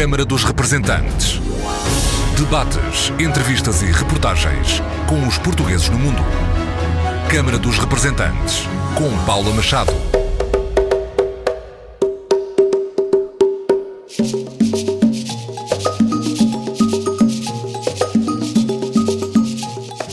Câmara dos Representantes. Debates, entrevistas e reportagens com os portugueses no mundo. Câmara dos Representantes, com Paula Machado.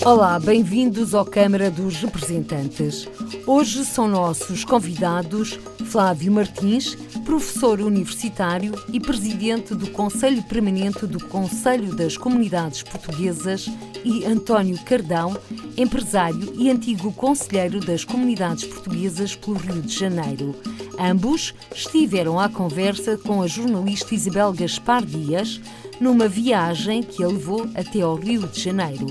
Olá, bem-vindos ao Câmara dos Representantes. Hoje são nossos convidados Flávio Martins, professor universitário e presidente do Conselho Permanente do Conselho das Comunidades Portuguesas, e António Cardão, empresário e antigo conselheiro das Comunidades Portuguesas pelo Rio de Janeiro. Ambos estiveram à conversa com a jornalista Isabel Gaspar Dias numa viagem que a levou até ao Rio de Janeiro,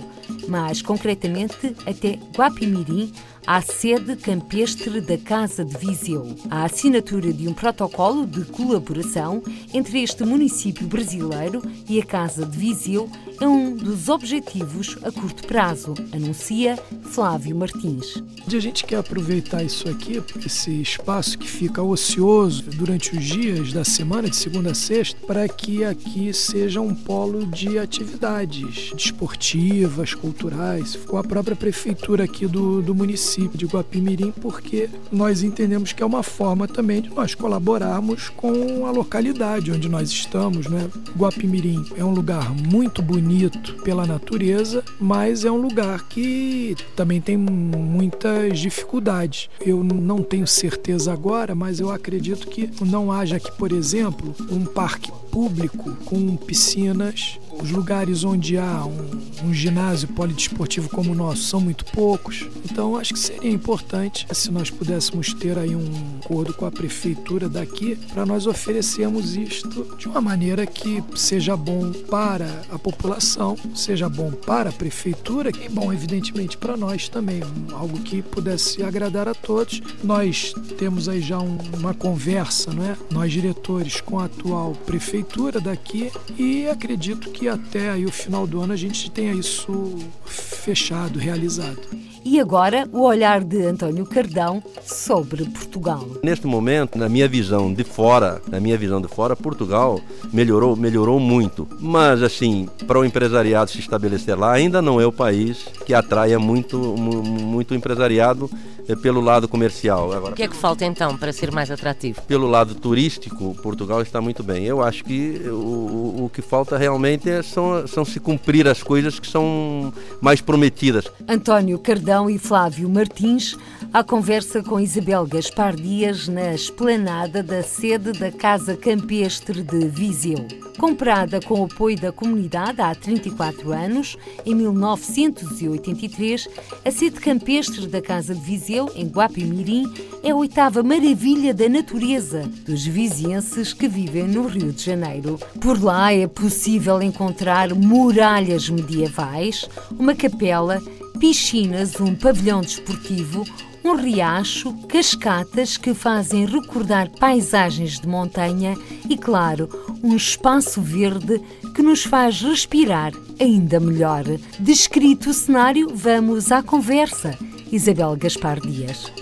mais concretamente até Guapimirim, à sede campestre da Casa de Viseu. A assinatura de um protocolo de colaboração entre este município brasileiro e a Casa de Viseu é um dos objetivos a curto prazo, anuncia Flávio Martins. A gente quer aproveitar isso aqui, esse espaço que fica ocioso durante os dias da semana, de segunda a sexta, para que aqui seja um polo de atividades desportivas, culturais, com a própria prefeitura aqui do, do município de Guapimirim, porque nós entendemos que é uma forma também de nós colaborarmos com a localidade onde nós estamos. Né? Guapimirim é um lugar muito bonito bonito pela natureza, mas é um lugar que também tem muitas dificuldades. Eu não tenho certeza agora, mas eu acredito que não haja aqui, por exemplo, um parque público com piscinas os lugares onde há um, um, ginásio polidesportivo como o nosso são muito poucos, então acho que seria importante se nós pudéssemos ter aí um acordo com a prefeitura daqui para nós oferecermos isto de uma maneira que seja bom para a população, seja bom para a prefeitura e bom, evidentemente, para nós também, algo que pudesse agradar a todos. Nós temos aí já um, uma conversa, não é? Nós diretores com a atual prefeitura daqui e acredito que até aí o final do ano a gente tenha isso fechado, realizado. E agora o olhar de António Cardão sobre Portugal. Neste momento, na minha visão de fora, na minha visão de fora, Portugal melhorou, melhorou muito. Mas assim, para o empresariado se estabelecer lá, ainda não é o país que atraia muito, muito empresariado pelo lado comercial. Agora, o que é que falta então para ser mais atrativo? Pelo lado turístico, Portugal está muito bem. Eu acho que o, o que falta realmente é, são, são se cumprir as coisas que são mais prometidas. António Cardão e Flávio Martins à conversa com Isabel Gaspar Dias na esplanada da sede da Casa Campestre de Viseu. Comprada com o apoio da comunidade há 34 anos, em 1983, a sede campestre da Casa de Viseu, em Guapimirim, é a oitava maravilha da natureza dos vizienses que vivem no Rio de Janeiro. Por lá é possível encontrar muralhas medievais, uma capela piscinas, um pavilhão desportivo, um riacho, cascatas que fazem recordar paisagens de montanha e, claro, um espaço verde que nos faz respirar ainda melhor. Descrito o cenário, vamos à conversa. Isabel Gaspar Dias.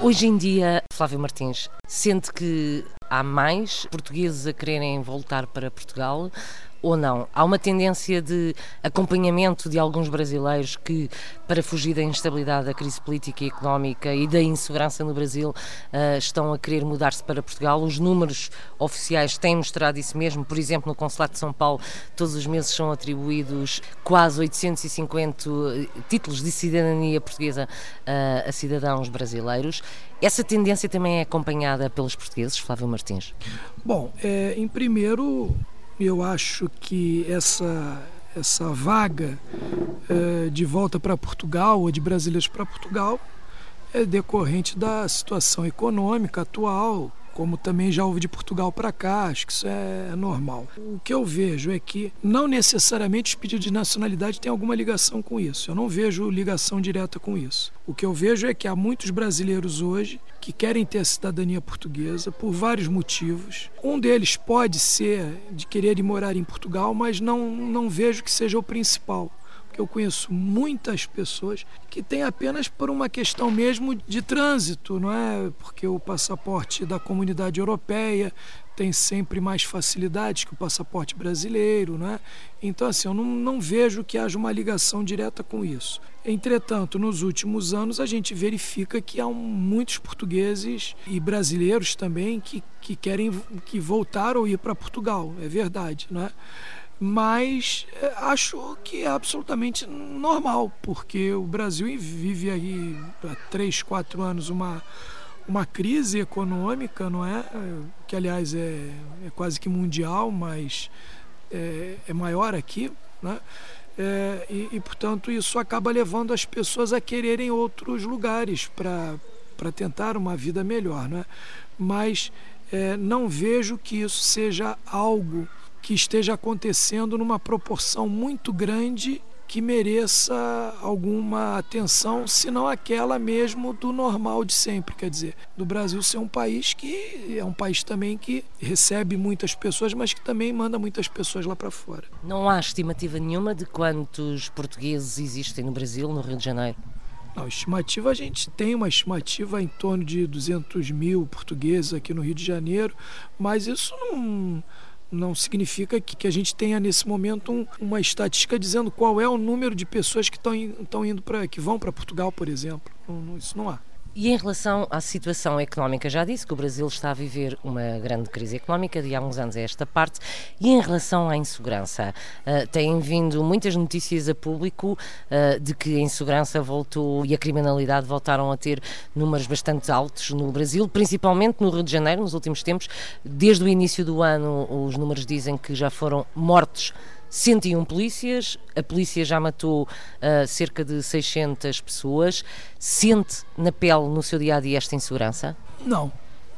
Hoje em dia, Flávio Martins, sente que há mais portugueses a quererem voltar para Portugal ou não? Há uma tendência de acompanhamento de alguns brasileiros que, para fugir da instabilidade da crise política e económica e da insegurança no Brasil, uh, estão a querer mudar-se para Portugal. Os números oficiais têm mostrado isso mesmo. Por exemplo, no Consulado de São Paulo, todos os meses são atribuídos quase 850 eh, títulos de cidadania portuguesa uh, a cidadãos brasileiros. Essa tendência também é acompanhada pelos portugueses, Flávio Martins? Bom, é, em primeiro, eu acho que essa, essa vaga é, de volta para Portugal ou de brasileiros para Portugal é decorrente da situação econômica atual, como também já houve de Portugal para cá, acho que isso é normal. O que eu vejo é que não necessariamente os pedidos de nacionalidade têm alguma ligação com isso. Eu não vejo ligação direta com isso. O que eu vejo é que há muitos brasileiros hoje que querem ter a cidadania portuguesa por vários motivos. Um deles pode ser de querer ir morar em Portugal, mas não, não vejo que seja o principal. Porque eu conheço muitas pessoas que têm apenas por uma questão mesmo de trânsito, não é? Porque o passaporte da comunidade europeia tem sempre mais facilidades que o passaporte brasileiro, né? Então, assim, eu não, não vejo que haja uma ligação direta com isso. Entretanto, nos últimos anos, a gente verifica que há muitos portugueses e brasileiros também que, que querem que voltar ou ir para Portugal, é verdade, né? Mas é, acho que é absolutamente normal, porque o Brasil vive aí há três, quatro anos uma uma crise econômica, não é? Que aliás é, é quase que mundial, mas é, é maior aqui, né? É, e, e, portanto isso acaba levando as pessoas a quererem outros lugares para tentar uma vida melhor, né? Mas não vejo que isso seja algo que esteja acontecendo numa proporção muito grande que mereça alguma atenção, se não aquela mesmo do normal de sempre. Quer dizer, do Brasil ser um país que é um país também que recebe muitas pessoas, mas que também manda muitas pessoas lá para fora. Não há estimativa nenhuma de quantos portugueses existem no Brasil, no Rio de Janeiro? Não, estimativa a gente tem uma estimativa em torno de 200 mil portugueses aqui no Rio de Janeiro, mas isso não não significa que, que a gente tenha nesse momento um, uma estatística dizendo qual é o número de pessoas que estão indo para que vão para Portugal, por exemplo. Não, isso não há. E em relação à situação económica, já disse que o Brasil está a viver uma grande crise económica de há uns anos a esta parte. E em relação à insegurança, uh, têm vindo muitas notícias a público uh, de que a insegurança voltou e a criminalidade voltaram a ter números bastante altos no Brasil, principalmente no Rio de Janeiro, nos últimos tempos. Desde o início do ano, os números dizem que já foram mortos 101 polícias, a polícia já matou uh, cerca de 600 pessoas. Sente na pele, no seu dia a dia, esta insegurança? Não,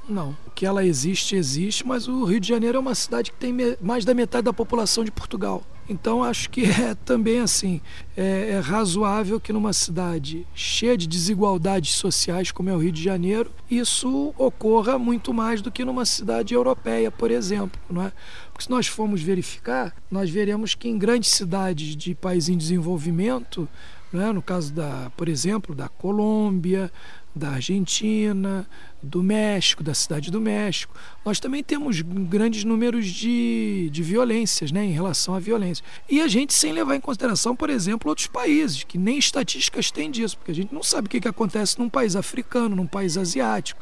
não. Que ela existe, existe, mas o Rio de Janeiro é uma cidade que tem mais da metade da população de Portugal. Então acho que é também assim, é, é, razoável que numa cidade cheia de desigualdades sociais como é o Rio de Janeiro, isso ocorra muito mais do que numa cidade europeia, por exemplo, não é? Porque se nós formos verificar, nós veremos que em grandes cidades de países em desenvolvimento, é? no caso da, por exemplo, da Colômbia, da Argentina, do México, da cidade do México. Nós também temos grandes números de, de violências né, em relação à violência. E a gente sem levar em consideração, por exemplo, outros países, que nem estatísticas têm disso, porque a gente não sabe o que, que acontece num país africano, num país asiático.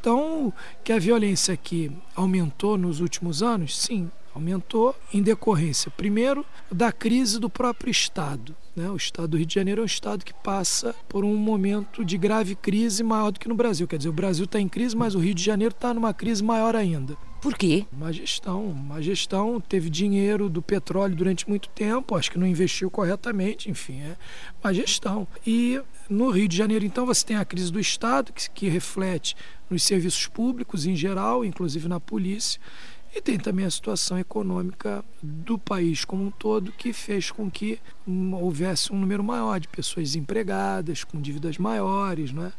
Então, que a violência aqui aumentou nos últimos anos, sim, aumentou em decorrência, primeiro, da crise do próprio Estado. Né? O estado do Rio de Janeiro é um estado que passa por um momento de grave crise maior do que no Brasil. Quer dizer, o Brasil está em crise, mas o Rio de Janeiro está numa crise maior ainda. Por quê? Uma gestão. Uma gestão teve dinheiro do petróleo durante muito tempo, acho que não investiu corretamente, enfim, é uma gestão. E no Rio de Janeiro, então, você tem a crise do Estado, que, que reflete nos serviços públicos em geral, inclusive na polícia. E tem também a situação econômica do país como um todo, que fez com que houvesse um número maior de pessoas desempregadas, com dívidas maiores. Né?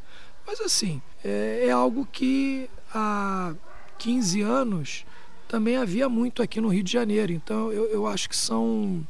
Mas, assim, é, é algo que há 15 anos também havia muito aqui no Rio de Janeiro. Então, eu, eu acho que são,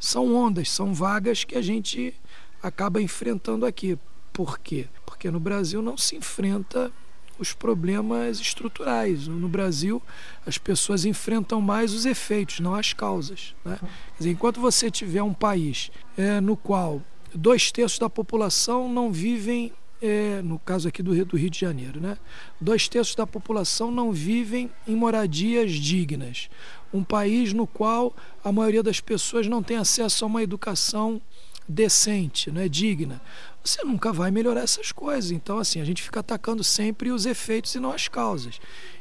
são ondas, são vagas que a gente acaba enfrentando aqui. Por quê? Porque no Brasil não se enfrenta os problemas estruturais. No Brasil, as pessoas enfrentam mais os efeitos, não as causas. Né? Dizer, enquanto você tiver um país é, no qual dois terços da população não vivem, é, no caso aqui do Rio, do Rio de Janeiro, né? dois terços da população não vivem em moradias dignas. Um país no qual a maioria das pessoas não tem acesso a uma educação decente, né, digna você nunca vai melhorar essas coisas. Então, assim, a gente fica atacando sempre os efeitos e não as causas.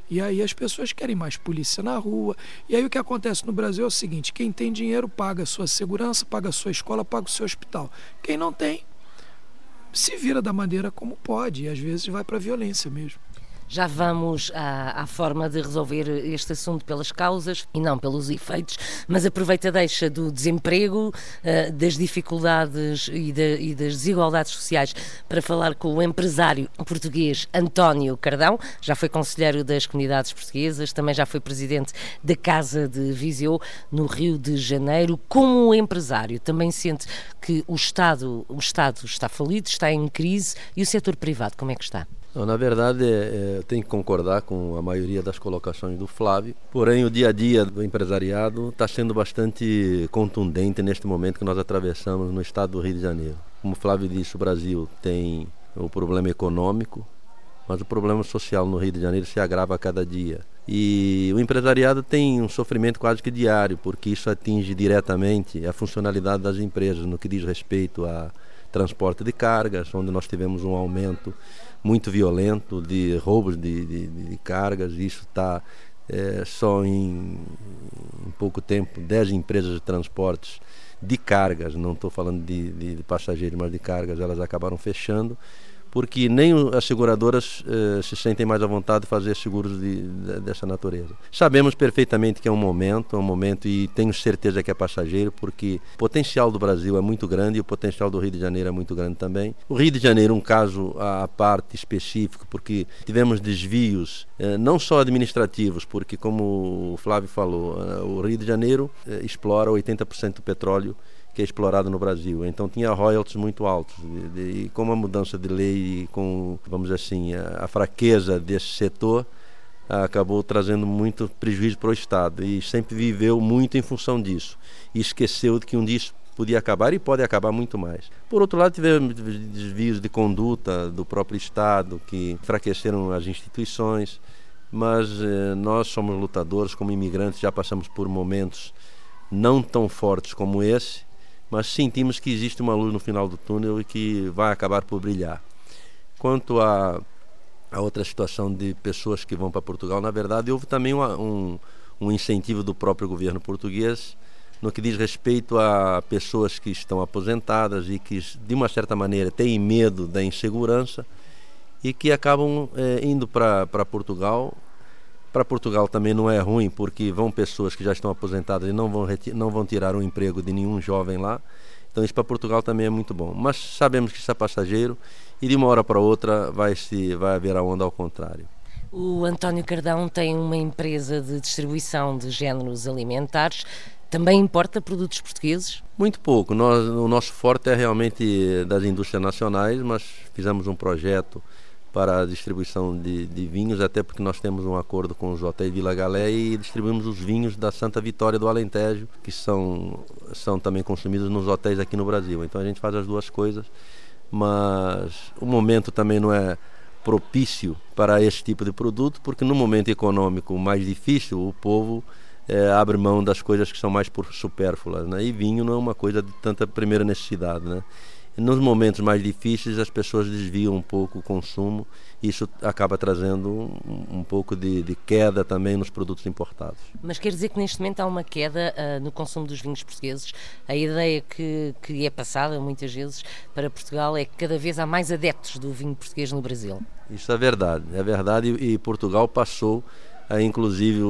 E aí as pessoas querem mais polícia na rua. E aí o que acontece no Brasil é o seguinte: quem tem dinheiro paga a sua segurança, paga a sua escola, paga o seu hospital. Quem não tem, se vira da maneira como pode. E às vezes vai para a violência mesmo. Já vamos à, à, forma de resolver este assunto pelas causas e não pelos efeitos, mas aproveita a deixa do desemprego, uh, das dificuldades e, de, e, das desigualdades sociais para falar com o empresário português António Cardão, já foi conselheiro das comunidades portuguesas, também já foi presidente da Casa de Viseu, no Rio de Janeiro. Como empresário, também sente que o Estado, o Estado está falido, está em crise e o setor privado, como é que está? Não, na verdade, é, é, tenho que concordar com a maioria das colocações do Flávio. Porém, o dia a dia do empresariado está sendo bastante contundente neste momento que nós atravessamos no estado do Rio de Janeiro. Como o Flávio disse, o Brasil tem o problema econômico, mas o problema social no Rio de Janeiro se agrava a cada dia. E o empresariado tem um sofrimento quase que diário, porque isso atinge diretamente a funcionalidade das empresas no que diz respeito a transporte de cargas, onde nós tivemos um aumento muito violento de roubos de, de, de cargas. Isso está é, só em, em, pouco tempo, 10 empresas de transportes de cargas, não estou falando de, de, de passageiros, mas de cargas, elas acabaram fechando porque nem as seguradoras eh, se sentem mais à vontade de fazer seguros de, de, dessa natureza. Sabemos perfeitamente que é um momento, é um momento e tenho certeza que é passageiro, porque o potencial do Brasil é muito grande e o potencial do Rio de Janeiro é muito grande também. O Rio de Janeiro um caso à parte específico, porque tivemos desvios eh, não só administrativos, porque como o Flávio falou, eh, o Rio de Janeiro eh, explora 80% do petróleo que é explorado no Brasil. Então tinha royalties muito altos. E com a mudança de lei e com, vamos assim, a, a fraqueza desse setor, acabou trazendo muito prejuízo para o Estado. E sempre viveu muito em função disso. E esqueceu de que um dia isso podia acabar e pode acabar muito mais. Por outro lado, tivemos desvios de conduta do próprio Estado que enfraqueceram as instituições, mas eh, nós somos lutadores, como imigrantes, já passamos por momentos não tão fortes como esse mas sentimos que existe uma luz no final do túnel e que vai acabar por brilhar. Quanto a, a outra situação de pessoas que vão para Portugal, na verdade, houve também uma, um, um incentivo do próprio governo português no que diz respeito a pessoas que estão aposentadas e que, de uma certa maneira, têm medo da insegurança e que acabam é, indo para Portugal para Portugal também não é ruim, porque vão pessoas que já estão aposentadas e não vão, não vão tirar o emprego de nenhum jovem lá. Então isso para Portugal também é muito bom. Mas sabemos que isso é passageiro e de uma hora para outra vai, se, vai haver a onda ao contrário. O António Cardão tem uma empresa de distribuição de géneros alimentares. Também importa produtos portugueses? Muito pouco. Nós, o nosso forte é realmente das indústrias nacionais, mas fizemos um projeto para a distribuição de, de, vinhos, até porque nós temos um acordo com os hotéis Vila Galé e distribuímos os vinhos da Santa Vitória do Alentejo, que são, são também consumidos nos hotéis aqui no Brasil. Então a gente faz as duas coisas, mas o momento também não é propício para esse tipo de produto, porque no momento econômico mais difícil, o povo é, abre mão das coisas que são mais supérfluas, né? E vinho não é uma coisa de tanta primeira necessidade, né? Nos momentos mais difíceis, as pessoas desviam um pouco o consumo e isso acaba trazendo um, um pouco de, de, queda também nos produtos importados. Mas quer dizer que neste momento há uma queda uh, no consumo dos vinhos portugueses? A ideia que, que é passada muitas vezes para Portugal é que cada vez há mais adeptos do vinho português no Brasil. Isso é verdade, é verdade e Portugal passou, inclusive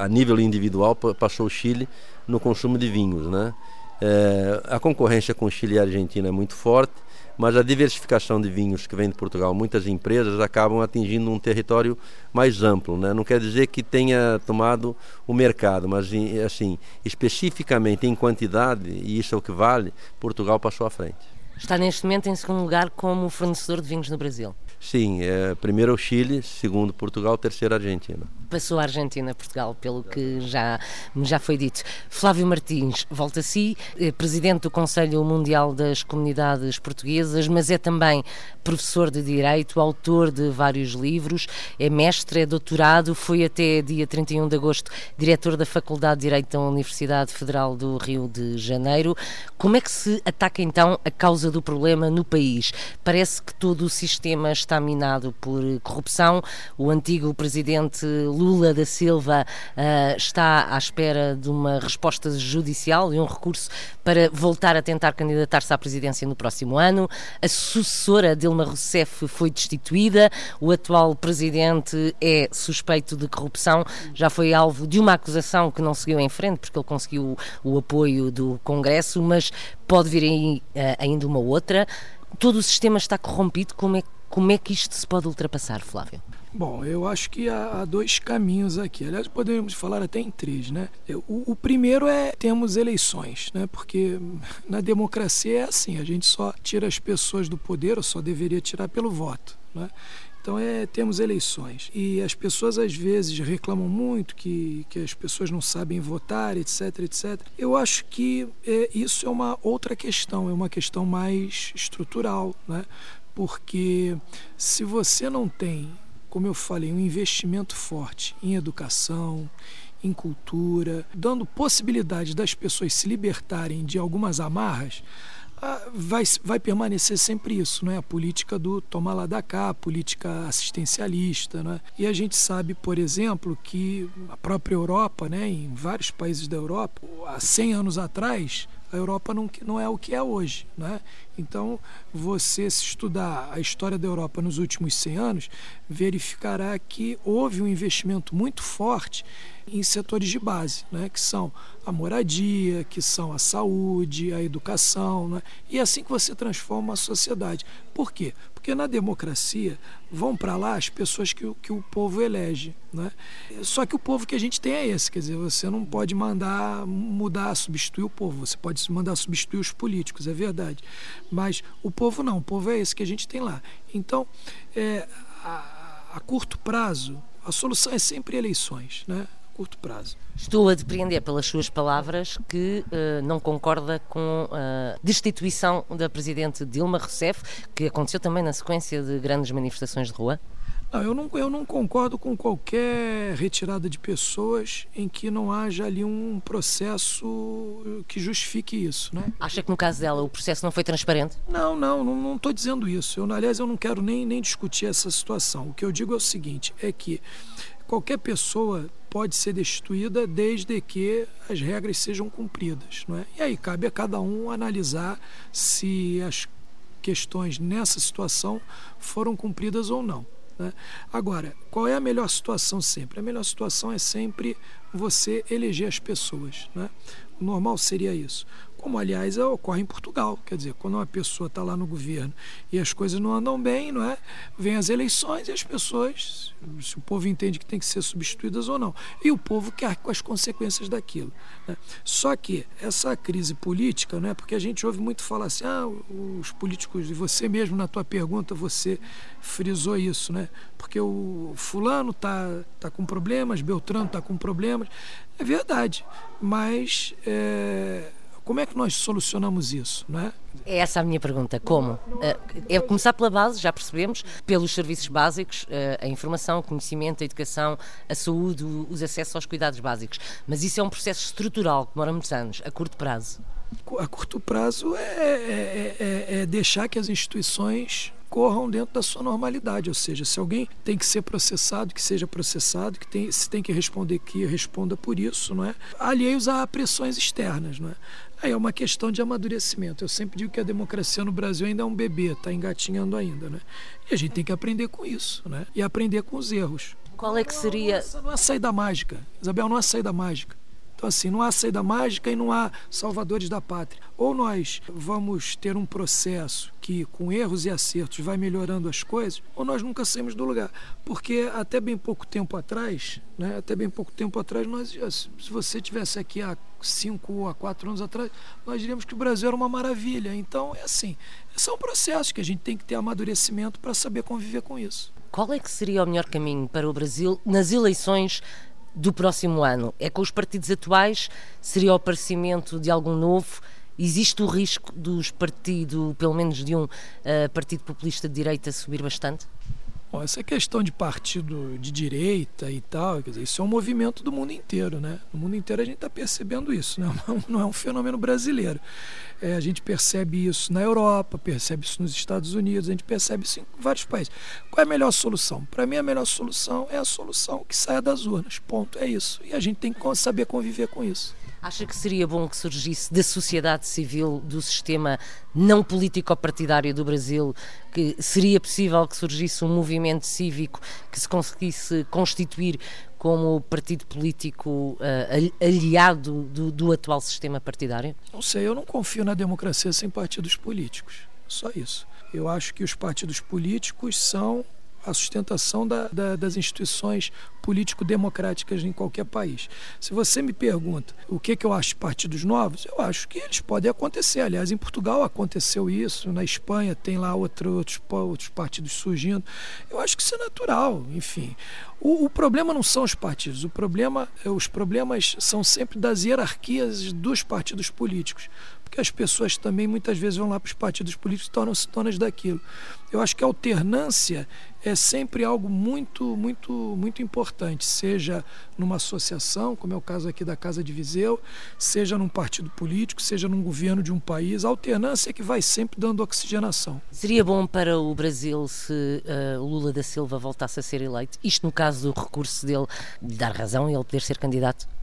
a nível individual, passou o Chile no consumo de vinhos, né? É, a concorrência com Chile e Argentina é muito forte, mas a diversificação de vinhos que vem de Portugal, muitas empresas acabam atingindo um território mais amplo. Né? Não quer dizer que tenha tomado o mercado, mas assim, especificamente em quantidade, e isso é o que vale, Portugal passou à frente. Está neste momento em segundo lugar como fornecedor de vinhos no Brasil. Sim, é, primeiro o Chile, segundo Portugal, terceiro a Argentina. Passou a Argentina, Portugal, pelo que já, já foi dito. Flávio Martins, volta a si, é presidente do Conselho Mundial das Comunidades Portuguesas, mas é também professor de Direito, autor de vários livros, é mestre, é doutorado, foi até dia 31 de agosto diretor da Faculdade de Direito da Universidade Federal do Rio de Janeiro. Como é que se ataca então a causa do problema no país? Parece que todo o sistema está minado por corrupção. O antigo presidente Lula da Silva uh, está à espera de uma resposta judicial e um recurso para voltar a tentar candidatar-se à presidência no próximo ano. A sucessora Dilma Rousseff foi destituída. O atual presidente é suspeito de corrupção. Já foi alvo de uma acusação que não seguiu em frente, porque ele conseguiu o apoio do Congresso, mas pode vir aí uh, ainda uma outra. Todo o sistema está corrompido. Como é, como é que isto se pode ultrapassar, Flávio? Bom, eu acho que há, dois caminhos aqui. Aliás, podemos falar até em três, né? O, o, primeiro é temos eleições, né? Porque na democracia é assim, a gente só tira as pessoas do poder, ou só deveria tirar pelo voto, né? Então é, temos eleições. E as pessoas às vezes reclamam muito que, que as pessoas não sabem votar, etc, etc. Eu acho que é, isso é uma outra questão, é uma questão mais estrutural, né? Porque se você não tem como eu falei, um investimento forte em educação, em cultura, dando possibilidade das pessoas se libertarem de algumas amarras, ah, vai, vai permanecer sempre isso, não é? A política do tomar lá da cá, a política assistencialista, né? E a gente sabe, por exemplo, que a própria Europa, né, em vários países da Europa, há 100 anos atrás, a Europa não, não é o que é hoje, né? Então, você se estudar a história da Europa nos últimos 100 anos, verificará que houve um investimento muito forte em setores de base, né, que são a moradia, que são a saúde, a educação, né, e é assim que você transforma a sociedade. Por quê? Porque na democracia vão para lá as pessoas que, que o povo elege. Né? Só que o povo que a gente tem é esse, quer dizer, você não pode mandar mudar, substituir o povo, você pode mandar substituir os políticos, é verdade. Mas o povo não, o povo é esse que a gente tem lá. Então, é, a, a curto prazo, a solução é sempre eleições, né? Curto prazo. Estou a depreender pelas suas palavras que uh, não concorda com a destituição da Presidente Dilma Rousseff, que aconteceu também na sequência de grandes manifestações de rua? Não, eu não, eu não concordo com qualquer retirada de pessoas em que não haja ali um processo que justifique isso. Né? Acha que no caso dela o processo não foi transparente? Não, não, não estou dizendo isso. Eu, aliás, eu não quero nem, nem discutir essa situação. O que eu digo é o seguinte: é que qualquer pessoa pode ser destituída desde que as regras sejam cumpridas. Não é? E aí cabe a cada um analisar se as questões nessa situação foram cumpridas ou não. Né? Agora, qual é a melhor situação sempre? A melhor situação é sempre você eleger as pessoas. Né? O normal seria isso como aliás ocorre em Portugal. Quer dizer, quando uma pessoa está lá no governo e as coisas não andam bem, não é? Vem as eleições e as pessoas, se o povo entende que tem que ser substituídas ou não. E o povo quer com as consequências daquilo. Né? Só que essa crise política, não é? Porque a gente ouve muito falar assim, ah, os políticos, e você mesmo na tua pergunta, você frisou isso, né? Porque o fulano tá, tá com problemas, Beltrano tá com problemas. É verdade, mas é, como é que nós solucionamos isso? Não é? é essa a minha pergunta. Como? Eh, é começar pela base, já percebemos, pelos serviços básicos, eh, a informação, o conhecimento, a educação, a saúde, os acessos aos cuidados básicos. Mas isso é um processo estrutural que demora muitos anos, a curto prazo. A curto prazo é, é, é, é deixar que as instituições corram dentro da sua normalidade, ou seja, se alguém tem que ser processado, que seja processado, que tem, se tem que responder que responda por isso, não é? Alheios a pressões externas, não é? Aí é uma questão de amadurecimento. Eu sempre digo que a democracia no Brasil ainda é um bebê, está engatinhando ainda, né? E a gente tem que aprender com isso, né? E aprender com os erros. Qual é que seria? Não, não, não é saída mágica, Isabel, não é saída mágica. Então, assim, não há saída mágica e não há salvadores da pátria. Ou nós vamos ter um processo que, com erros e acertos, vai melhorando as coisas, ou nós nunca saímos do lugar. Porque até bem pouco tempo atrás, né, até bem pouco tempo atrás, nós, se você tivesse aqui há cinco ou há quatro anos atrás, nós diríamos que o Brasil era uma maravilha. Então, é assim, são processos que a gente tem que ter amadurecimento para saber conviver com isso. Qual é que seria o melhor caminho para o Brasil nas eleições do próximo ano? É com os partidos atuais? Seria o aparecimento de algum novo? Existe o risco dos partidos, pelo menos de um uh, partido populista de direita, subir bastante? Bom, essa questão de partido de direita e tal, quer dizer, isso é um movimento do mundo inteiro, né? No mundo inteiro a gente está percebendo isso, né? não é um fenômeno brasileiro. É, a gente percebe isso na Europa, percebe isso nos Estados Unidos, a gente percebe isso em vários países. Qual é a melhor solução? Para mim, a melhor solução é a solução que saia das urnas. Ponto. É isso. E a gente tem que saber conviver com isso. Acha que seria bom que surgisse da sociedade civil, do sistema não político-partidário do Brasil, que seria possível que surgisse um movimento cívico que se conseguisse constituir como partido político uh, aliado do, do atual sistema partidário? Não sei, eu não confio na democracia sem partidos políticos. Só isso. Eu acho que os partidos políticos são a sustentação da, da, das instituições político-democráticas em qualquer país. Se você me pergunta o que, que eu acho de partidos novos, eu acho que eles podem acontecer. Aliás, em Portugal aconteceu isso, na Espanha tem lá outro, outros, outros partidos surgindo. Eu acho que isso é natural, enfim. O, o, problema não são os partidos, o problema, os problemas são sempre das hierarquias dos partidos políticos porque as pessoas também muitas vezes vão lá para os partidos políticos e tornam-se donas daquilo. Eu acho que a alternância é sempre algo muito, muito, muito importante, seja numa associação, como é o caso aqui da Casa de Viseu, seja num partido político, seja num governo de um país. A alternância é que vai sempre dando oxigenação. Seria bom para o Brasil se uh, Lula da Silva voltasse a ser eleito? Isto no caso do recurso dele de dar razão e ele poder ser candidato?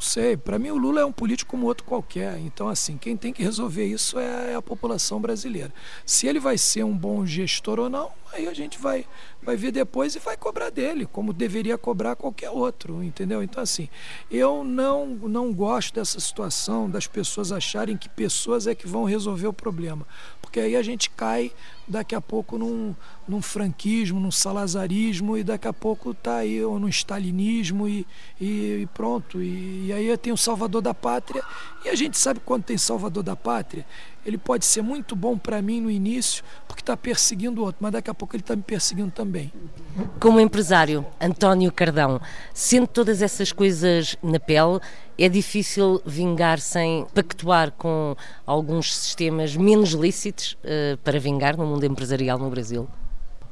Não sei, para mim o Lula é um político como outro qualquer. Então, assim, quem tem que resolver isso é a população brasileira. Se ele vai ser um bom gestor ou não, aí a gente vai, vai ver depois e vai cobrar dele, como deveria cobrar qualquer outro, entendeu? Então, assim, eu não, não gosto dessa situação das pessoas acharem que pessoas é que vão resolver o problema porque aí a gente cai daqui a pouco num, num franquismo, num salazarismo e daqui a pouco está aí ou no stalinismo e, e, e pronto. E, e, aí tem o salvador da pátria e a gente sabe quando tem salvador da pátria, ele pode ser muito bom para mim no início porque está perseguindo o outro, mas daqui a pouco ele está me perseguindo também. Como empresário, António Cardão, sendo todas essas coisas na pele, é difícil vingar sem pactuar com alguns sistemas menos lícitos uh, para vingar no mundo empresarial no Brasil?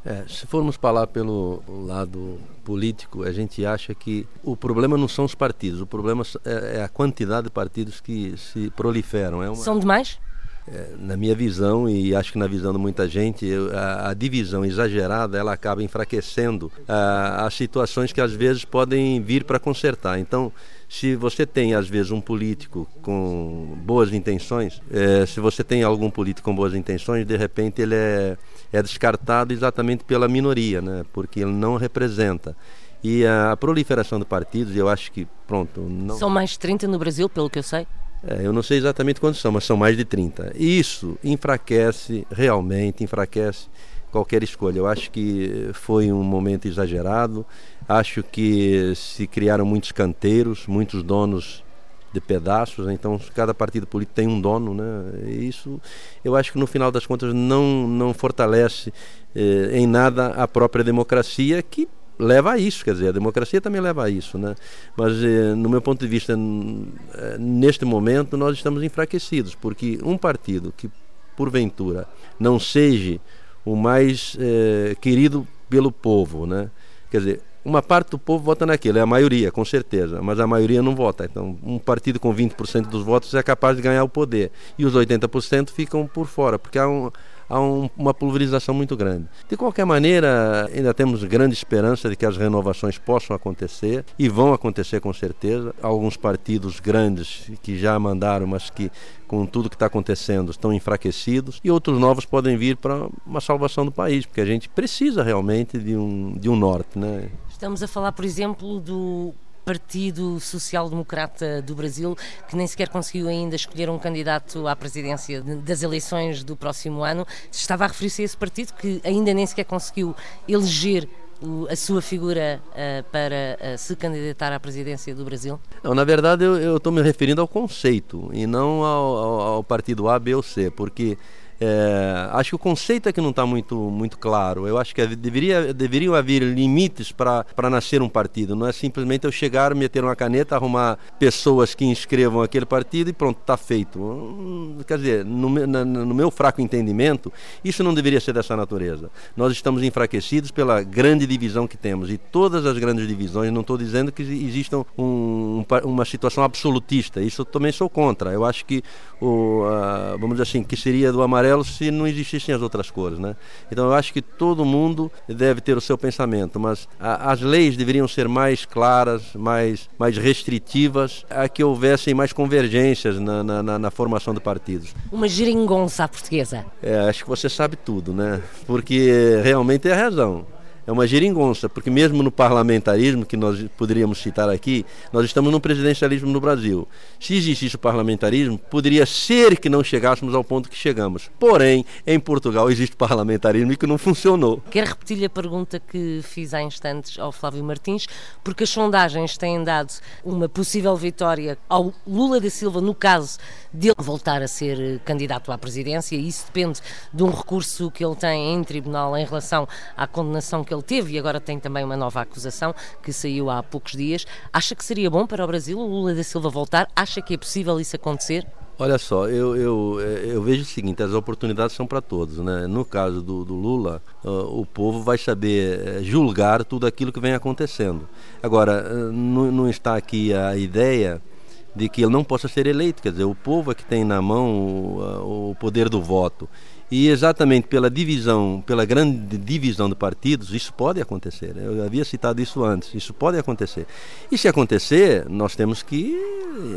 É, se formos falar pelo lado político, a gente acha que o problema não são os partidos, o problema é, é a quantidade de partidos que se proliferam. É uma... São demais? É, na minha visão e acho que na visão de muita gente, a, a, divisão exagerada ela acaba enfraquecendo a, as situações que às vezes podem vir para consertar. Então, se você tem às vezes um político com boas intenções, é, se você tem algum político com boas intenções, de repente ele é, é descartado exatamente pela minoria, né? Porque ele não representa. E a, proliferação de partidos, eu acho que pronto. Não... São mais de 30 no Brasil, pelo que eu sei. É, eu não sei exatamente quantos são, mas são mais de 30. Isso enfraquece, realmente enfraquece qualquer escolha. Eu acho que foi um momento exagerado. Acho que se criaram muitos canteiros, muitos donos de pedaços, então cada partido político tem um dono, né? E isso eu acho que no final das contas não, não fortalece eh, em nada a própria democracia que leva a isso, quer dizer, a democracia também leva a isso, né? Mas eh, no meu ponto de vista, eh, neste momento nós estamos enfraquecidos, porque um partido que porventura não seja o mais eh, querido pelo povo, né? Quer dizer, uma parte do povo vota naquilo, é a maioria, com certeza, mas a maioria não vota. Então, um partido com 20% dos votos é capaz de ganhar o poder e os 80% ficam por fora, porque há um há um, uma pulverização muito grande. De qualquer maneira, ainda temos grande esperança de que as renovações possam acontecer e vão acontecer com certeza. Alguns partidos grandes que já mandaram, mas que com tudo que está acontecendo estão enfraquecidos e outros novos podem vir para uma salvação do país, porque a gente precisa realmente de um, de um norte. Né? Estamos a falar, por exemplo, do Partido Social Democrata do Brasil, que nem sequer conseguiu ainda escolher um candidato à presidência das eleições do próximo ano. Estava a referir-se a esse partido que ainda nem sequer conseguiu eleger a sua figura uh, para uh, se candidatar à presidência do Brasil? Não, na verdade eu estou me referindo ao conceito e não ao, ao, ao, partido A, B ou C, porque É, acho que o conceito é que não está muito, muito claro. Eu acho que deveria, deveriam haver limites para nascer um partido. Não é simplesmente eu chegar, meter uma caneta, arrumar pessoas que inscrevam aquele partido e pronto, está feito. Hum, quer dizer, no, no meu fraco entendimento, isso não deveria ser dessa natureza. Nós estamos enfraquecidos pela grande divisão que temos. E todas as grandes divisões, não estou dizendo que existam um, uma situação absolutista. Isso eu também sou contra. Eu acho que, o, vamos dizer assim, que seria do amarelo se não existissem as outras cores, né? Então eu acho que todo mundo deve ter o seu pensamento, mas a, as leis deveriam ser mais claras, mais, mais restritivas, a que houvessem mais convergências na, na, na, na formação de partidos. Uma geringonça portuguesa. É, acho que você sabe tudo, né? Porque realmente é a razão é uma geringonça, porque mesmo no parlamentarismo, que nós poderíamos citar aqui, nós estamos no presidencialismo no Brasil. Se existisse o parlamentarismo, poderia ser que não chegássemos ao ponto que chegamos. Porém, em Portugal existe parlamentarismo e que não funcionou. Quero repetir a pergunta que fiz há instantes ao Flávio Martins, porque as sondagens têm dado uma possível vitória ao Lula da Silva, no caso de voltar a ser candidato à presidência, e isso depende de um recurso que ele tem em tribunal em relação à condenação que ele ele teve e agora tem também uma nova acusação que saiu há poucos dias. Acha que seria bom para o Brasil o Lula da Silva voltar? Acha que é possível isso acontecer? Olha só, eu, eu, eu vejo o seguinte, as oportunidades são para todos. Né? No caso do, do Lula, o povo vai saber eh, julgar tudo aquilo que vem acontecendo. Agora, uh, não, não está aqui a ideia de que ele não possa ser eleito, quer dizer, o povo é que tem na mão o, o poder do voto. E exatamente pela divisão, pela grande divisão de partidos, isso pode acontecer. Eu havia citado isso antes. Isso pode acontecer. E se acontecer, nós temos que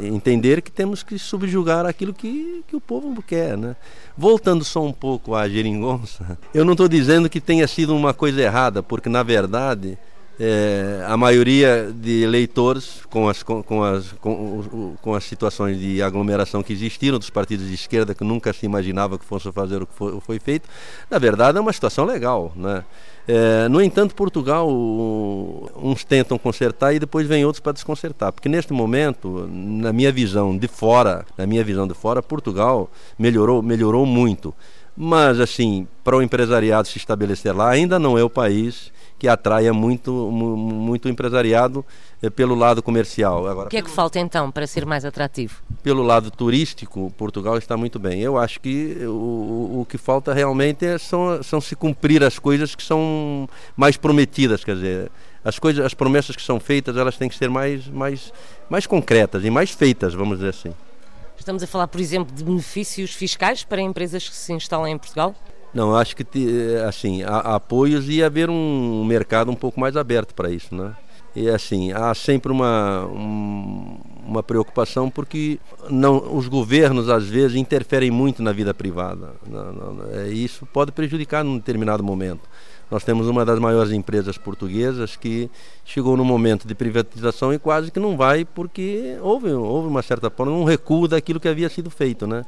entender que temos que subjugar aquilo que, que o povo quer. Né? Voltando só um pouco à geringonça, eu não estou dizendo que tenha sido uma coisa errada, porque na verdade é, a maioria de eleitores, com as, com, com, as, com, com, as situações de aglomeração que existiram dos partidos de esquerda, que nunca se imaginava que fosse fazer o que foi, foi feito, na verdade é uma situação legal. Né? É, no entanto, Portugal, uns tentam consertar e depois vem outros para desconcertar, porque neste momento, na minha visão de fora, na minha visão de fora, Portugal melhorou, melhorou muito. Mas, assim, para o empresariado se estabelecer lá, ainda não é o país que atraia muito, muito empresariado eh, pelo lado comercial. Agora, o que é que falta então para ser mais atrativo? Pelo lado turístico, Portugal está muito bem. Eu acho que o, o que falta realmente é, são, são se cumprir as coisas que são mais prometidas, quer dizer, as coisas, as promessas que são feitas, elas têm que ser mais, mais, mais concretas e mais feitas, vamos dizer assim. Estamos a falar, por exemplo, de benefícios fiscais para empresas que se instalam em Portugal? Não, acho que assim, há apoios e haver um mercado um pouco mais aberto para isso, né? E assim, há sempre uma, um, uma preocupação porque não, os governos às vezes interferem muito na vida privada. Não, é, isso pode prejudicar num determinado momento. Nós temos uma das maiores empresas portuguesas que chegou no momento de privatização e quase que não vai porque houve, houve uma certa forma um recuo daquilo que havia sido feito, né?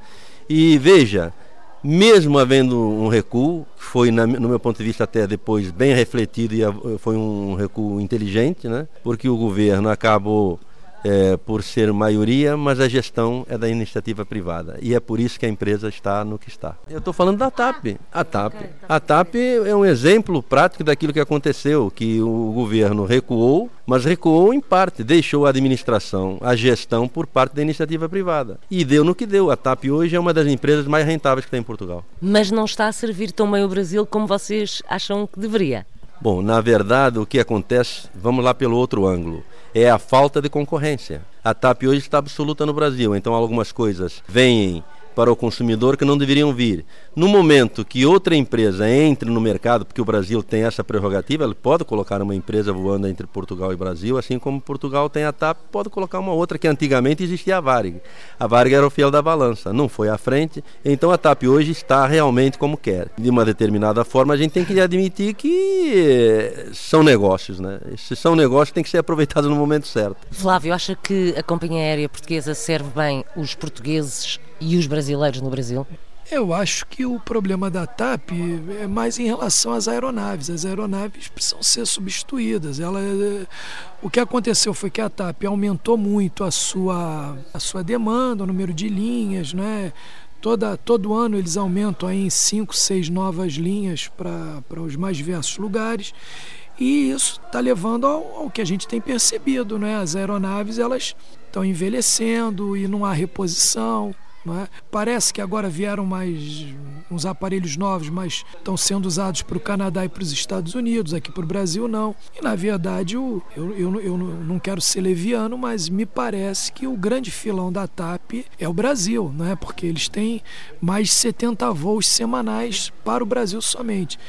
E veja, mesmo havendo um recuo, foi no meu ponto de vista até depois bem refletido e foi um recuo inteligente, né? porque o governo acabou é, por ser maioria, mas a gestão é da iniciativa privada. E é por isso que a empresa está no que está. Eu estou falando da TAP. A TAP. A TAP é um exemplo prático daquilo que aconteceu, que o governo recuou, mas recuou em parte, deixou a administração, a gestão por parte da iniciativa privada. E deu no que deu. A TAP hoje é uma das empresas mais rentáveis que tem em Portugal. Mas não está a servir tão bem o Brasil como vocês acham que deveria? Bom, na verdade, o que acontece, vamos lá pelo outro ângulo, é a falta de concorrência. A TAP hoje está absoluta no Brasil, então algumas coisas vêm para o consumidor que não deveriam vir. No momento que outra empresa entre no mercado, porque o Brasil tem essa prerrogativa, ele pode colocar uma empresa voando entre Portugal e Brasil, assim como Portugal tem a TAP, pode colocar uma outra que antigamente existia a Varig. A Varig era o fiel da balança, não foi à frente, então a TAP hoje está realmente como quer. De uma determinada forma, a gente tem que admitir que são negócios, né? Se são negócios, tem que ser aproveitados no momento certo. Flávio, acha que a companhia aérea portuguesa serve bem os portugueses e os brasileiros no Brasil? Eu acho que o problema da TAP é mais em relação às aeronaves. As aeronaves precisam ser substituídas. Ela, o que aconteceu foi que a TAP aumentou muito a sua, a sua demanda, o número de linhas, né? toda, todo ano eles aumentam aí em 5, 6 novas linhas para os mais diversos lugares. E isso está levando ao, ao, que a gente tem percebido, né? As aeronaves elas estão envelhecendo e não há reposição. É? Parece que agora vieram mais uns aparelhos novos, mas estão sendo usados para o Canadá e para os Estados Unidos, aqui para o Brasil não. E na verdade eu, eu, eu, eu, não quero ser leviano, mas me parece que o grande filão da TAP é o Brasil, não é? porque eles têm mais de 70 voos semanais para o Brasil somente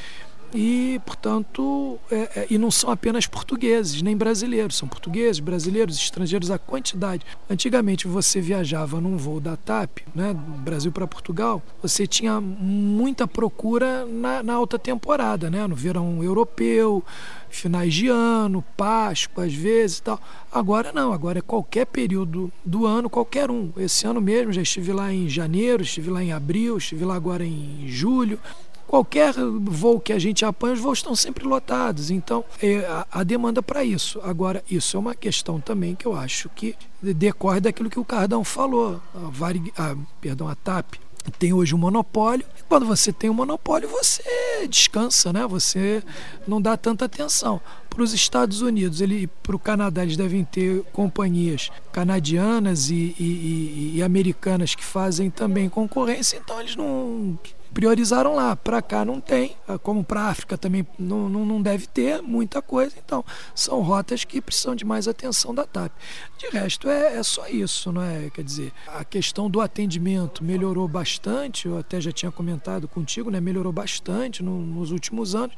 e, portanto, é, é, e não são apenas portugueses, nem brasileiros, são portugueses, brasileiros, estrangeiros, a quantidade. Antigamente você viajava num voo da TAP, né, Brasil para Portugal, você tinha muita procura na, na, alta temporada, né, no verão europeu, finais de ano, Páscoa às vezes e tal. Agora não, agora é qualquer período do ano, qualquer um. Esse ano mesmo já estive lá em janeiro, estive lá em abril, estive lá agora em julho qualquer voo que a gente apanha, os voos estão sempre lotados. Então, é, a, a demanda para isso. Agora, isso é uma questão também que eu acho que decorre daquilo que o Cardão falou. A, Varig, a, perdão, a TAP tem hoje um monopólio. E quando você tem um monopólio, você descansa, né? Você não dá tanta atenção. Para os Estados Unidos e para o Canadá, eles devem ter companhias canadianas e, e, e, e americanas que fazem também concorrência, então eles não priorizaram lá. Para cá não tem, ah, como para a África também não, não, não, deve ter muita coisa. Então, são rotas que precisam de mais atenção da TAP. De resto, é, é só isso, não é? Quer dizer, a questão do atendimento melhorou bastante, eu até já tinha comentado contigo, né? Melhorou bastante no, nos últimos anos.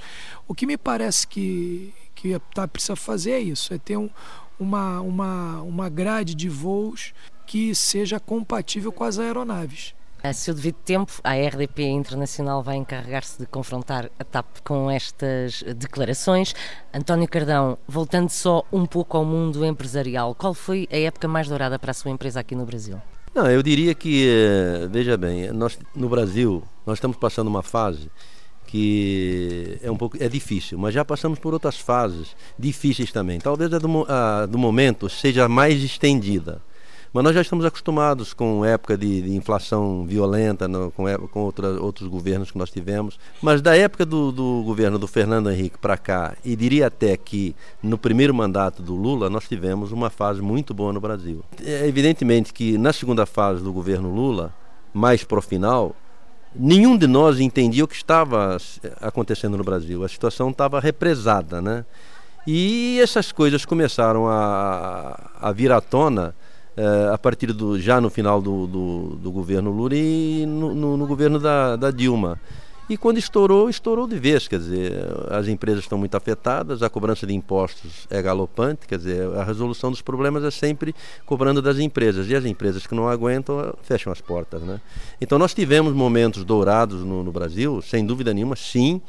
O que me parece que, que a TAP precisa fazer é isso, é ter um, uma, uma, uma grade de voos que seja compatível com as aeronaves. A seu devido tempo, a RDP Internacional vai encarregar-se de confrontar a TAP com estas declarações. António Cardão, voltando só um pouco ao mundo empresarial, qual foi a época mais dourada para a sua empresa aqui no Brasil? Não, eu diria que, eh, veja bem, nós no Brasil, nós estamos passando uma fase que é um pouco é difícil, mas já passamos por outras fases difíceis também. Talvez a do, a do momento seja mais estendida. Mas nós já estamos acostumados com época de, de inflação violenta, no, com, com outra, outros governos que nós tivemos. Mas da época do, do governo do Fernando Henrique para cá, e diria até que no primeiro mandato do Lula, nós tivemos uma fase muito boa no Brasil. É evidentemente que na segunda fase do governo Lula, mais para o final, nenhum de nós entendia o que estava acontecendo no Brasil. A situação estava represada, né? E essas coisas começaram a, a vir à tona uh, a partir do já no final do, do, do governo Lula e no, no, no governo da, da, Dilma. E quando estourou, estourou de vez, quer dizer, as empresas estão muito afetadas, a cobrança de impostos é galopante, quer dizer, a resolução dos problemas é sempre cobrando das empresas, e as empresas que não aguentam fecham as portas, né? Então nós tivemos momentos dourados no, no Brasil, sem dúvida nenhuma, sim,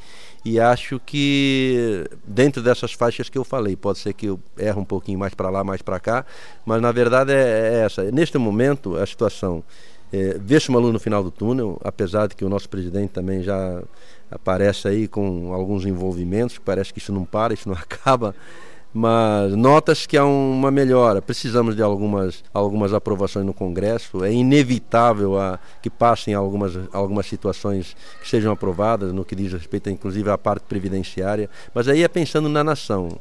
e acho que dentro dessas faixas que eu falei, pode ser que eu erre um pouquinho mais para lá, mais para cá, mas na verdade é, é, essa. Neste momento, a situação é, vê-se uma luz no final do túnel, apesar de que o nosso presidente também já aparece aí com alguns envolvimentos, parece que isso não para, isso não acaba mas notas que há uma melhora. Precisamos de algumas, algumas aprovações no Congresso. É inevitável a, que passem algumas, algumas situações que sejam aprovadas no que diz respeito, inclusive, à parte previdenciária. Mas aí é pensando na nação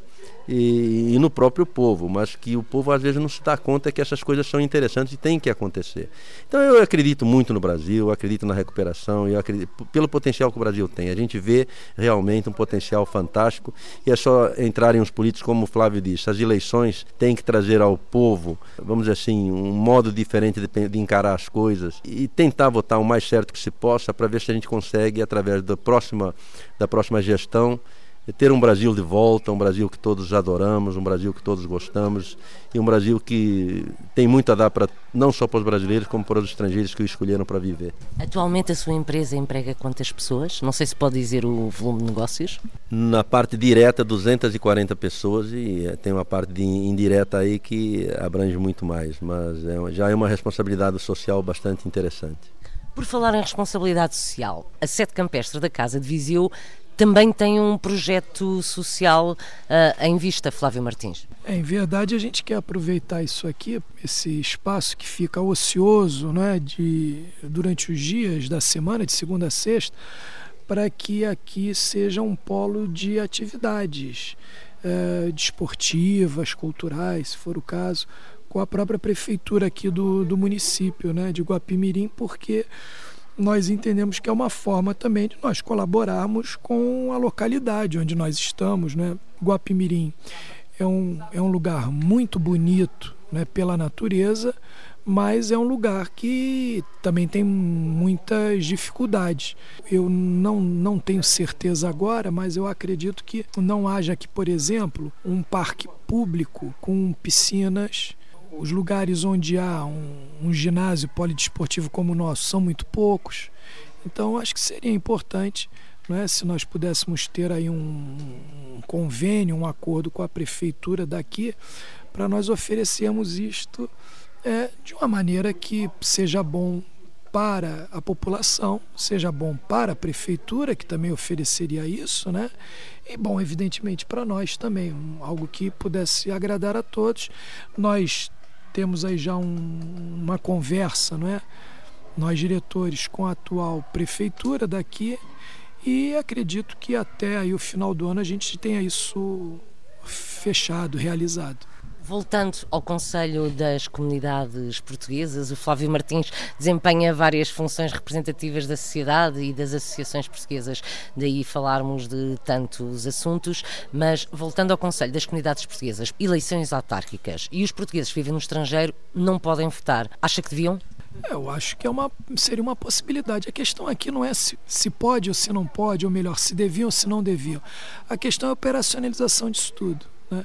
e, e, no próprio povo, mas que o povo às vezes não se dá conta que essas coisas são interessantes e têm que acontecer. Então eu acredito muito no Brasil, acredito na recuperação, eu acredito pelo potencial que o Brasil tem. A gente vê realmente um potencial fantástico e é só entrarem os políticos, como o Flávio disse, as eleições têm que trazer ao povo, vamos dizer assim, um modo diferente de, de encarar as coisas e tentar votar o mais certo que se possa para ver se a gente consegue, através da próxima, da próxima gestão, ter um Brasil de volta, um Brasil que todos adoramos, um Brasil que todos gostamos e um Brasil que tem muito a dar para não só para os brasileiros como para os estrangeiros que o escolheram para viver. Atualmente a sua empresa emprega quantas pessoas? Não sei se pode dizer o volume de negócios. Na parte direta 240 pessoas e eh, tem uma parte indireta aí que abrange muito mais, mas é, já é uma responsabilidade social bastante interessante. Por falar em responsabilidade social, a sede campestre da Casa de Viseu também tem um projeto social uh, em vista, Flávio Martins. É, em verdade, a gente quer aproveitar isso aqui, esse espaço que fica ocioso né, de, durante os dias da semana, de segunda a sexta, para que aqui seja um polo de atividades é, desportivas, culturais, se for o caso, com a própria prefeitura aqui do, do município né, de Guapimirim, porque nós entendemos que é uma forma também de nós colaborarmos com a localidade onde nós estamos. Né? Guapimirim é um, é um lugar muito bonito né, pela natureza, mas é um lugar que também tem muitas dificuldades. Eu não, não tenho certeza agora, mas eu acredito que não haja aqui, por exemplo, um parque público com piscinas os lugares onde há um, um ginásio polidesportivo como o nosso são muito poucos. Então, acho que seria importante é, se nós pudéssemos ter aí um, um convênio, um acordo com a prefeitura daqui, para nós oferecermos isto é, de uma maneira que seja bom para a população, seja bom para a prefeitura, que também ofereceria isso, né? E bom, evidentemente para nós também, um, algo que pudesse agradar a todos. Nós temos aí já um, uma conversa, não é? Nós diretores com a atual prefeitura daqui e acredito que até aí o final do ano a gente tenha isso fechado, realizado. Voltando ao Conselho das Comunidades Portuguesas, o Flávio Martins desempenha várias funções representativas da sociedade e das associações portuguesas, daí falarmos de tantos assuntos, mas voltando ao Conselho das Comunidades Portuguesas, eleições autárquicas e os portugueses que vivem no estrangeiro não podem votar. Acha que deviam? Eu acho que é uma, seria uma possibilidade. A questão aqui não é se, se pode ou se não pode, ou melhor, se deviam ou se não deviam. A questão é a operacionalização disso tudo. Né?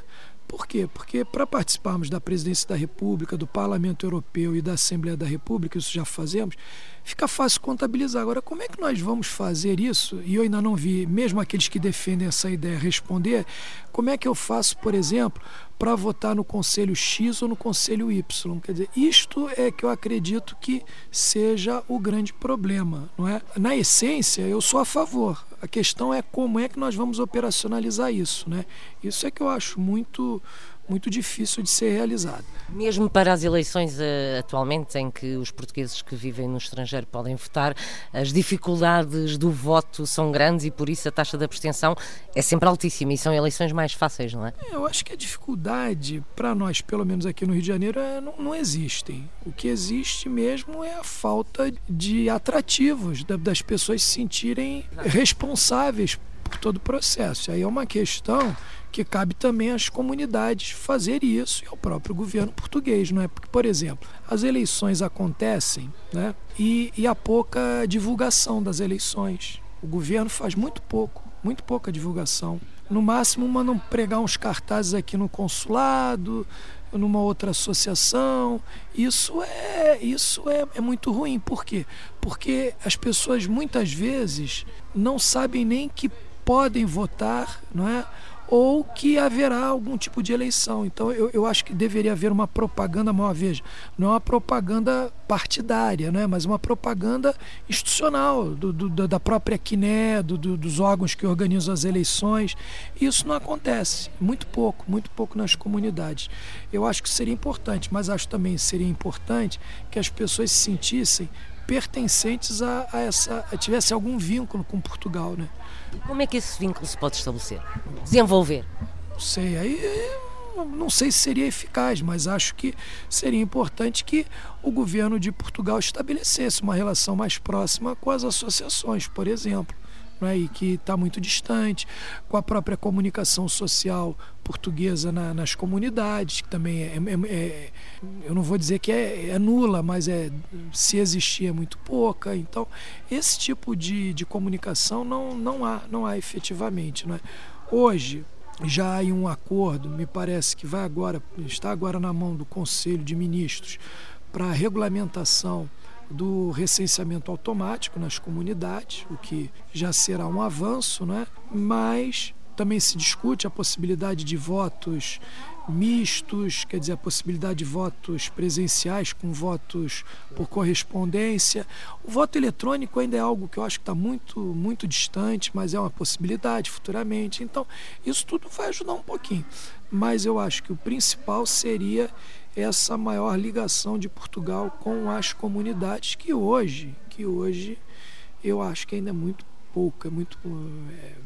Por quê? Porque para participarmos da presidência da República, do Parlamento Europeu e da Assembleia da República, isso já fazemos, fica fácil contabilizar. Agora, como é que nós vamos fazer isso? E eu ainda não vi, mesmo aqueles que defendem essa ideia, responder. Como é que eu faço, por exemplo, para votar no Conselho X ou no Conselho Y? Quer dizer, isto é que eu acredito que seja o grande problema, não é? Na essência, eu sou a favor. A questão é como é que nós vamos operacionalizar isso, né? Isso é que eu acho muito muito difícil de ser realizado. Mesmo para as eleições uh, atualmente, em que os portugueses que vivem no estrangeiro podem votar, as dificuldades do voto são grandes e por isso a taxa de abstenção é sempre altíssima e são eleições mais fáceis, não é? Eu acho que a dificuldade, para nós, pelo menos aqui no Rio de Janeiro, é, não, não existem. O que existe mesmo é a falta de atrativos, das pessoas se sentirem responsáveis por todo o processo. Aí é uma questão que cabe também às comunidades fazer isso e ao próprio governo português, não é? Porque, por exemplo, as eleições acontecem, né? E, e há pouca divulgação das eleições. O governo faz muito pouco, muito pouca divulgação. No máximo, mandam pregar uns cartazes aqui no consulado, numa outra associação. Isso é isso é, é muito ruim. Por quê? Porque as pessoas muitas vezes não sabem nem que podem votar, não é? Ou que haverá algum tipo de eleição. Então eu, eu acho que deveria haver uma propaganda, mal veja, não é uma propaganda partidária, né? mas uma propaganda institucional do, do, da própria QNE, do, dos órgãos que organizam as eleições. Isso não acontece, muito pouco, muito pouco nas comunidades. Eu acho que seria importante, mas acho também seria importante que as pessoas se sentissem pertencentes a, a essa, a, tivesse algum vínculo com Portugal, né? Como é que esse vínculo se pode estabelecer? Desenvolver? Não sei, aí não sei se seria eficaz, mas acho que seria importante que o governo de Portugal estabelecesse uma relação mais próxima com as associações, por exemplo né, e que está muito distante, com a própria comunicação social portuguesa na, nas comunidades, que também é, é, é, eu não vou dizer que é, é, nula, mas é se existir é muito pouca. Então, esse tipo de, de comunicação não, não há, não há efetivamente. Não é? Hoje, já há um acordo, me parece que vai agora, está agora na mão do Conselho de Ministros para a regulamentação do recenseamento automático nas comunidades, o que já será um avanço, né? mas também se discute a possibilidade de votos mistos, quer dizer, a possibilidade de votos presenciais com votos por correspondência. O voto eletrônico ainda é algo que eu acho que está muito, muito distante, mas é uma possibilidade futuramente. Então, isso tudo vai ajudar um pouquinho. Mas eu acho que o principal seria essa maior ligação de Portugal com as comunidades que hoje, que hoje eu acho que ainda é muito pouco, é muito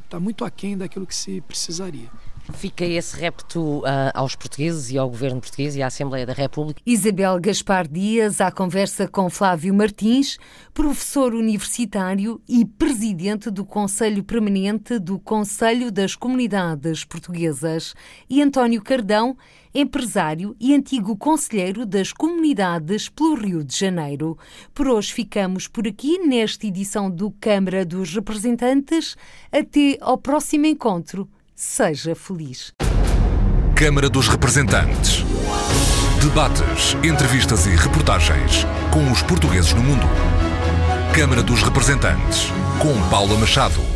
está é, muito aquém daquilo que se precisaria. Fica esse repto uh, aos portugueses e ao governo português e à Assembleia da República. Isabel Gaspar Dias, à conversa com Flávio Martins, professor universitário e presidente do Conselho Permanente do Conselho das Comunidades Portuguesas, e António Cardão, empresário e antigo conselheiro das comunidades pelo Rio de Janeiro. Por hoje ficamos por aqui nesta edição do Câmara dos Representantes. Até ao próximo encontro. Seja feliz. Câmara dos Representantes. Debates, entrevistas e reportagens com os portugueses no mundo. Câmara dos Representantes, com Paula Machado.